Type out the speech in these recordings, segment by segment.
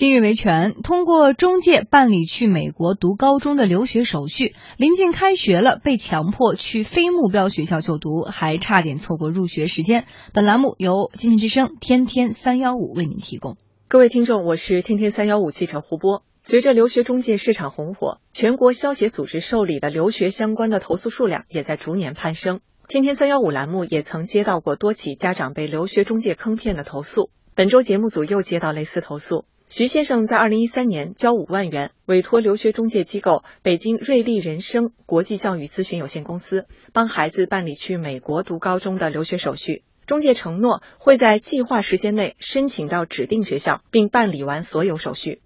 今日维权，通过中介办理去美国读高中的留学手续，临近开学了，被强迫去非目标学校就读，还差点错过入学时间。本栏目由今天之声天天三幺五为您提供。各位听众，我是天天三幺五记者胡波。随着留学中介市场红火，全国消协组织受理的留学相关的投诉数量也在逐年攀升。天天三幺五栏目也曾接到过多起家长被留学中介坑骗的投诉。本周节目组又接到类似投诉。徐先生在二零一三年交五万元，委托留学中介机构北京瑞丽人生国际教育咨询有限公司帮孩子办理去美国读高中的留学手续。中介承诺会在计划时间内申请到指定学校，并办理完所有手续。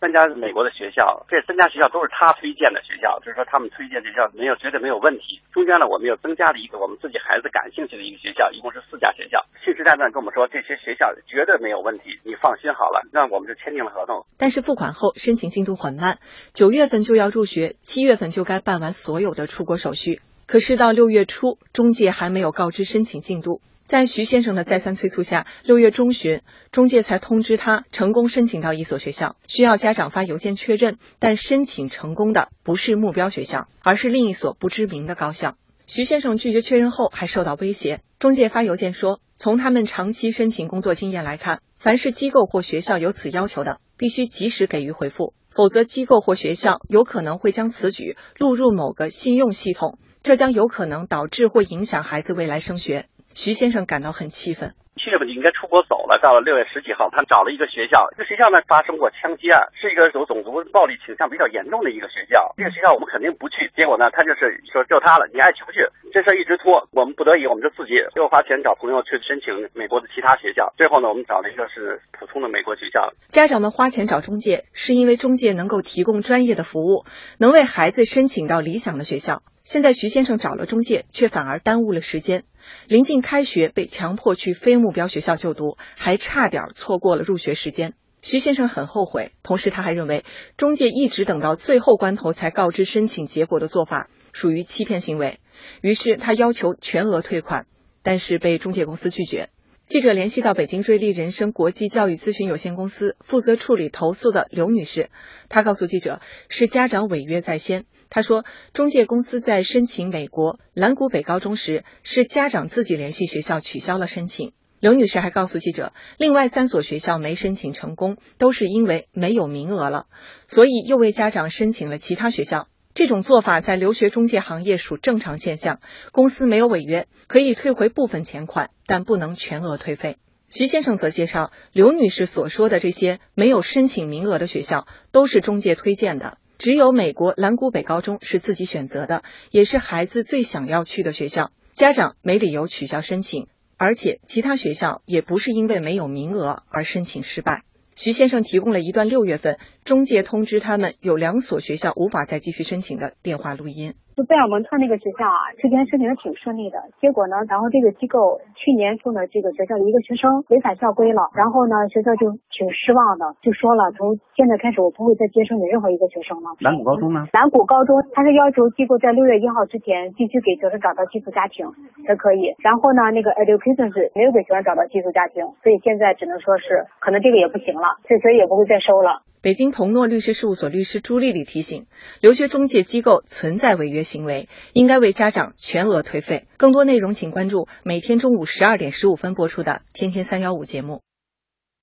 三家美国的学校，这三家学校都是他推荐的学校，就是说他们推荐的学校没有绝对没有问题。中间呢，我们又增加了一个我们自己孩子感兴趣的一个学校，一共是四家学校。信誓旦旦跟我们说这些学校绝对没有问题，你放心好了。那我们就签订了合同。但是付款后申请进度很慢，九月份就要入学，七月份就该办完所有的出国手续，可是到六月初，中介还没有告知申请进度。在徐先生的再三催促下，六月中旬，中介才通知他成功申请到一所学校，需要家长发邮件确认。但申请成功的不是目标学校，而是另一所不知名的高校。徐先生拒绝确认后，还受到威胁。中介发邮件说，从他们长期申请工作经验来看，凡是机构或学校有此要求的，必须及时给予回复，否则机构或学校有可能会将此举录入某个信用系统，这将有可能导致或影响孩子未来升学。徐先生感到很气愤。七月份就应该出国走了，到了六月十几号，他找了一个学校，这学校呢发生过枪击案，是一个有种族暴力倾向比较严重的一个学校。这个学校我们肯定不去，结果呢，他就是说就他了，你爱去不去？这事一直拖，我们不得已，我们就自己又花钱找朋友去申请美国的其他学校。最后呢，我们找了一个是普通的美国学校。家长们花钱找中介，是因为中介能够提供专业的服务，能为孩子申请到理想的学校。现在徐先生找了中介，却反而耽误了时间。临近开学，被强迫去非目标学校就读，还差点错过了入学时间。徐先生很后悔，同时他还认为中介一直等到最后关头才告知申请结果的做法属于欺骗行为。于是他要求全额退款，但是被中介公司拒绝。记者联系到北京瑞丽人生国际教育咨询有限公司负责处理投诉的刘女士，她告诉记者，是家长违约在先。她说，中介公司在申请美国蓝谷北高中时，是家长自己联系学校取消了申请。刘女士还告诉记者，另外三所学校没申请成功，都是因为没有名额了，所以又为家长申请了其他学校。这种做法在留学中介行业属正常现象，公司没有违约，可以退回部分钱款，但不能全额退费。徐先生则介绍，刘女士所说的这些没有申请名额的学校，都是中介推荐的，只有美国蓝谷北高中是自己选择的，也是孩子最想要去的学校，家长没理由取消申请，而且其他学校也不是因为没有名额而申请失败。徐先生提供了一段六月份中介通知他们有两所学校无法再继续申请的电话录音。就贝尔蒙特那个学校啊，之前申请的挺顺利的，结果呢，然后这个机构去年送的这个学校的一个学生违反校规了，然后呢，学校就挺失望的，就说了从现在开始我不会再接收你任何一个学生了。南谷高中呢？南谷高中他是要求机构在六月一号之前必须给学生找到寄宿家庭才可以，然后呢，那个 education 是没有给学生找到寄宿家庭，所以现在只能说是可能这个也不行了，所以所以也不会再收了。北京同诺律师事务所律师朱丽丽提醒，留学中介机构存在违约行为，应该为家长全额退费。更多内容请关注每天中午十二点十五分播出的《天天三幺五》节目。